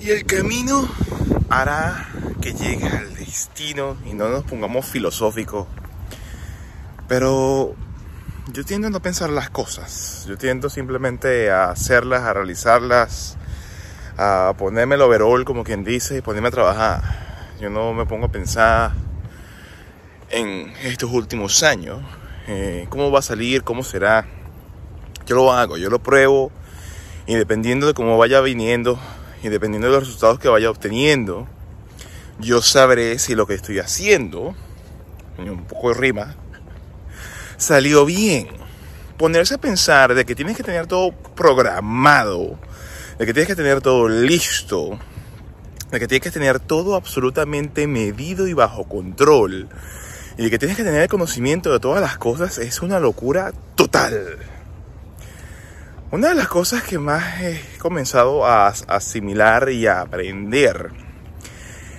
Y el camino hará que llegue al destino y no nos pongamos filosóficos. Pero yo tiendo a no pensar las cosas. Yo tiendo simplemente a hacerlas, a realizarlas, a ponerme el overall, como quien dice, y ponerme a trabajar. Yo no me pongo a pensar en estos últimos años, eh, cómo va a salir, cómo será. Yo lo hago, yo lo pruebo, y dependiendo de cómo vaya viniendo, y dependiendo de los resultados que vaya obteniendo, yo sabré si lo que estoy haciendo, un poco de rima, salió bien. Ponerse a pensar de que tienes que tener todo programado, de que tienes que tener todo listo, de que tienes que tener todo absolutamente medido y bajo control, y de que tienes que tener el conocimiento de todas las cosas, es una locura total. Una de las cosas que más he comenzado a asimilar y a aprender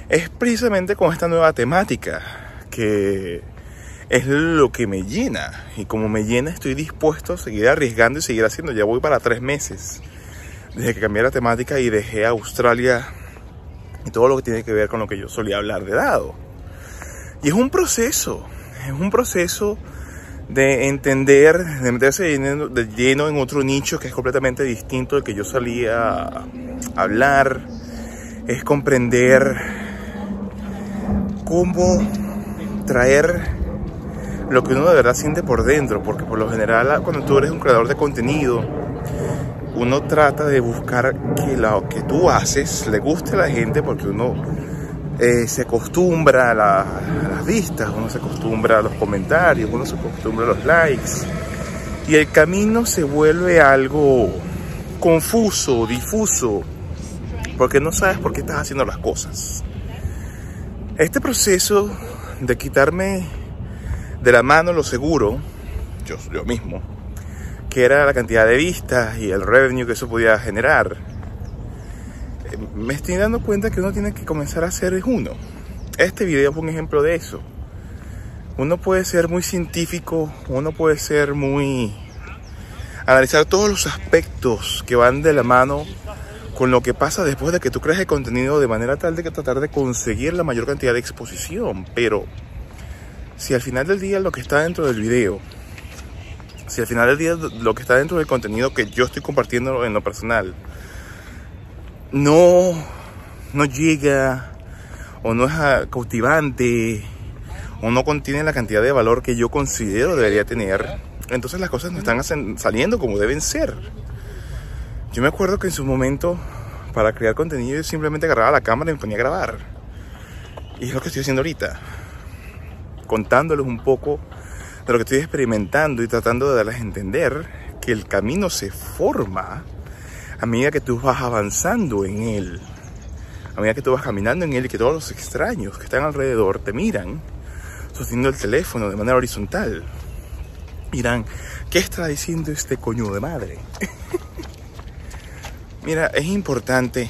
es precisamente con esta nueva temática, que es lo que me llena. Y como me llena, estoy dispuesto a seguir arriesgando y seguir haciendo. Ya voy para tres meses desde que cambié la temática y dejé Australia y todo lo que tiene que ver con lo que yo solía hablar de dado. Y es un proceso, es un proceso de entender, de meterse de lleno, en otro nicho que es completamente distinto del que yo salía a hablar, es comprender cómo traer lo que uno de verdad siente por dentro, porque por lo general cuando tú eres un creador de contenido, uno trata de buscar que lo que tú haces le guste a la gente porque uno eh, se acostumbra a, las vistas, uno se acostumbra a los comentarios, uno se acostumbra a los likes. Y el camino se vuelve algo confuso, difuso, porque no sabes por qué estás haciendo las cosas. Este proceso de quitarme de la mano lo seguro, yo, yo mismo, que era la cantidad de vistas y el revenue que eso podía generar, me estoy dando cuenta que uno tiene que comenzar a es uno. Este video fue un ejemplo de eso. Uno puede ser muy científico, uno puede ser muy... analizar todos los aspectos que van de la mano con lo que pasa después de que tú creas el contenido de manera tal de que tratar de conseguir la mayor cantidad de exposición. Pero si al final del día lo que está dentro del video, si al final del día lo que está dentro del contenido que yo estoy compartiendo en lo personal, no, no llega o no es cautivante o no contiene la cantidad de valor que yo considero debería tener, entonces las cosas no están saliendo como deben ser. Yo me acuerdo que en su momento, para crear contenido, yo simplemente agarraba la cámara y me ponía a grabar. Y es lo que estoy haciendo ahorita. Contándoles un poco de lo que estoy experimentando y tratando de darles a entender que el camino se forma a medida que tú vas avanzando en él, a medida que tú vas caminando en él y que todos los extraños que están alrededor te miran, sosteniendo el teléfono de manera horizontal, miran, ¿qué está diciendo este coño de madre? Mira, es importante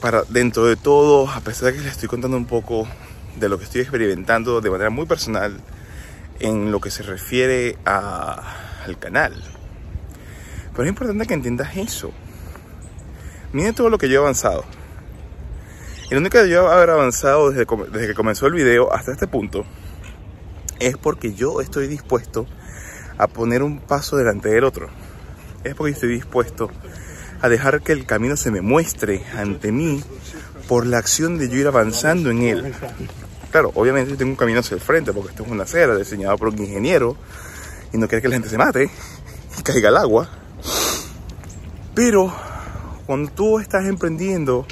para dentro de todo, a pesar de que les estoy contando un poco de lo que estoy experimentando de manera muy personal en lo que se refiere al canal, pero es importante que entiendas eso. Mira todo lo que yo he avanzado. Y lo único que yo haber avanzado desde, desde que comenzó el video hasta este punto es porque yo estoy dispuesto a poner un paso delante del otro. Es porque estoy dispuesto a dejar que el camino se me muestre ante mí por la acción de yo ir avanzando en él. Claro, obviamente yo tengo un camino hacia el frente porque esto es una acera diseñada por un ingeniero y no quiere que la gente se mate y caiga al agua. Pero cuando tú estás emprendiendo,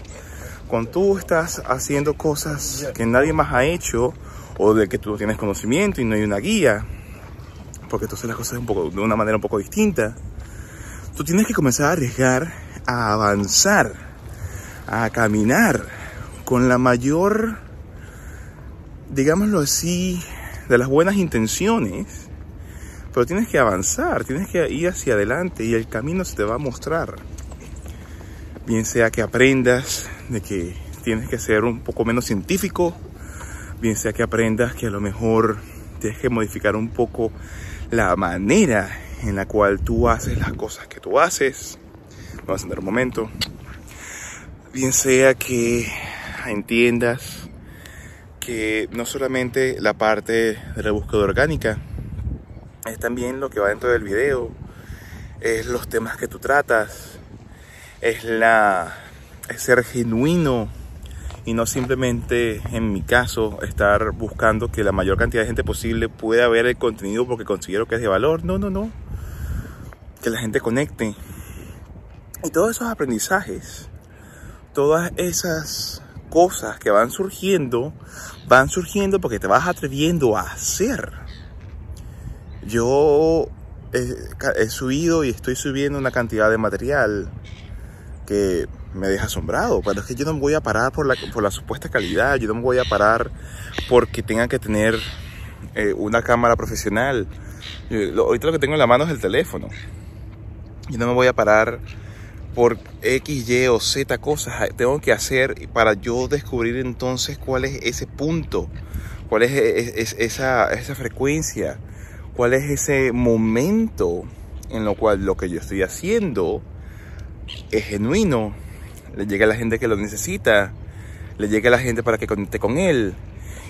cuando tú estás haciendo cosas que nadie más ha hecho o de que tú tienes conocimiento y no hay una guía, porque tú haces las cosas poco, de una manera un poco distinta, tú tienes que comenzar a arriesgar, a avanzar, a caminar con la mayor, digámoslo así, de las buenas intenciones pero tienes que avanzar, tienes que ir hacia adelante y el camino se te va a mostrar. Bien sea que aprendas de que tienes que ser un poco menos científico, bien sea que aprendas que a lo mejor tienes que modificar un poco la manera en la cual tú haces las cosas que tú haces, vamos a tener un momento. Bien sea que entiendas que no solamente la parte de la búsqueda orgánica, es también lo que va dentro del video, es los temas que tú tratas, es la es ser genuino y no simplemente en mi caso estar buscando que la mayor cantidad de gente posible pueda ver el contenido porque considero que es de valor. No, no, no. Que la gente conecte. Y todos esos aprendizajes, todas esas cosas que van surgiendo, van surgiendo porque te vas atreviendo a hacer. Yo he, subido y estoy subiendo una cantidad de material que me deja asombrado. Pero es que yo no me voy a parar por la, por la supuesta calidad, yo no me voy a parar porque tenga que tener eh, una cámara profesional. Yo, ahorita lo que tengo en la mano es el teléfono. Yo no me voy a parar por X, Y o Z cosas. Tengo que hacer para yo descubrir entonces cuál es ese punto, cuál es, esa, esa frecuencia, cuál es ese momento en lo cual lo que yo estoy haciendo es genuino, le llega a la gente que lo necesita, le llega a la gente para que conecte con él.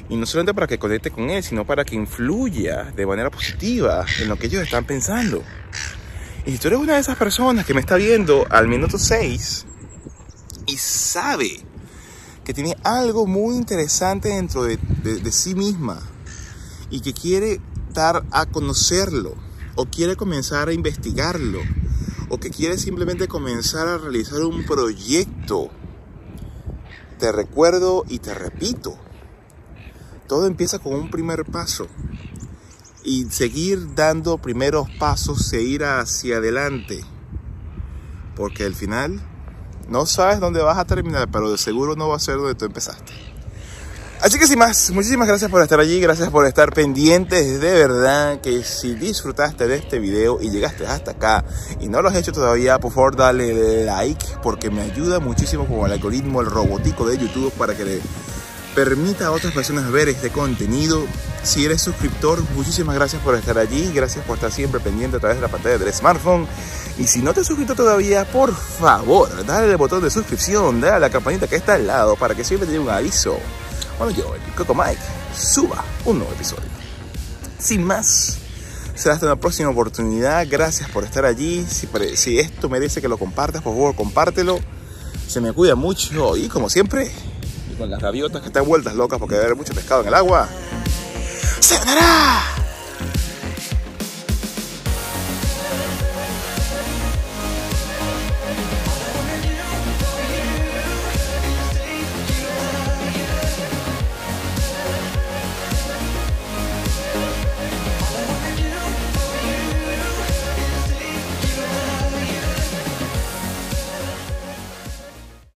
Y no solamente para que conecte con él, sino para que influya de manera positiva en lo que ellos están pensando. Y si tú eres una de esas personas que me está viendo al minuto 6 y sabe que tiene algo muy interesante dentro de, de sí misma y que quiere a conocerlo o quiere comenzar a investigarlo o que quieres simplemente comenzar a realizar un proyecto, te recuerdo y te repito, todo empieza con un primer paso y seguir dando primeros pasos e ir hacia adelante, porque al final no sabes dónde vas a terminar, pero de seguro no va a ser donde tú empezaste. Así que sin más, muchísimas gracias por estar allí, gracias por estar pendientes. De verdad que si disfrutaste de este video y llegaste hasta acá y no lo has hecho todavía, por favor dale like porque me ayuda muchísimo como el algoritmo, el robotico de YouTube para que le permita a otras personas ver este contenido. Si eres suscriptor, muchísimas gracias por estar allí, gracias por estar siempre pendiente a través de la pantalla del smartphone. Y si no te has suscrito todavía, por favor, dale el botón de suscripción, dale a la campanita que está al lado para que siempre te llegue un aviso bueno, yo, el Coco Mike, suba un nuevo episodio. Sin más, será hasta una próxima oportunidad. Gracias por estar allí. Si, esto merece que lo compartas, por favor, compártelo. Se me cuida mucho y como siempre, y con las gaviotas que están vueltas locas porque debe haber mucho pescado en el agua, ¡se ganará!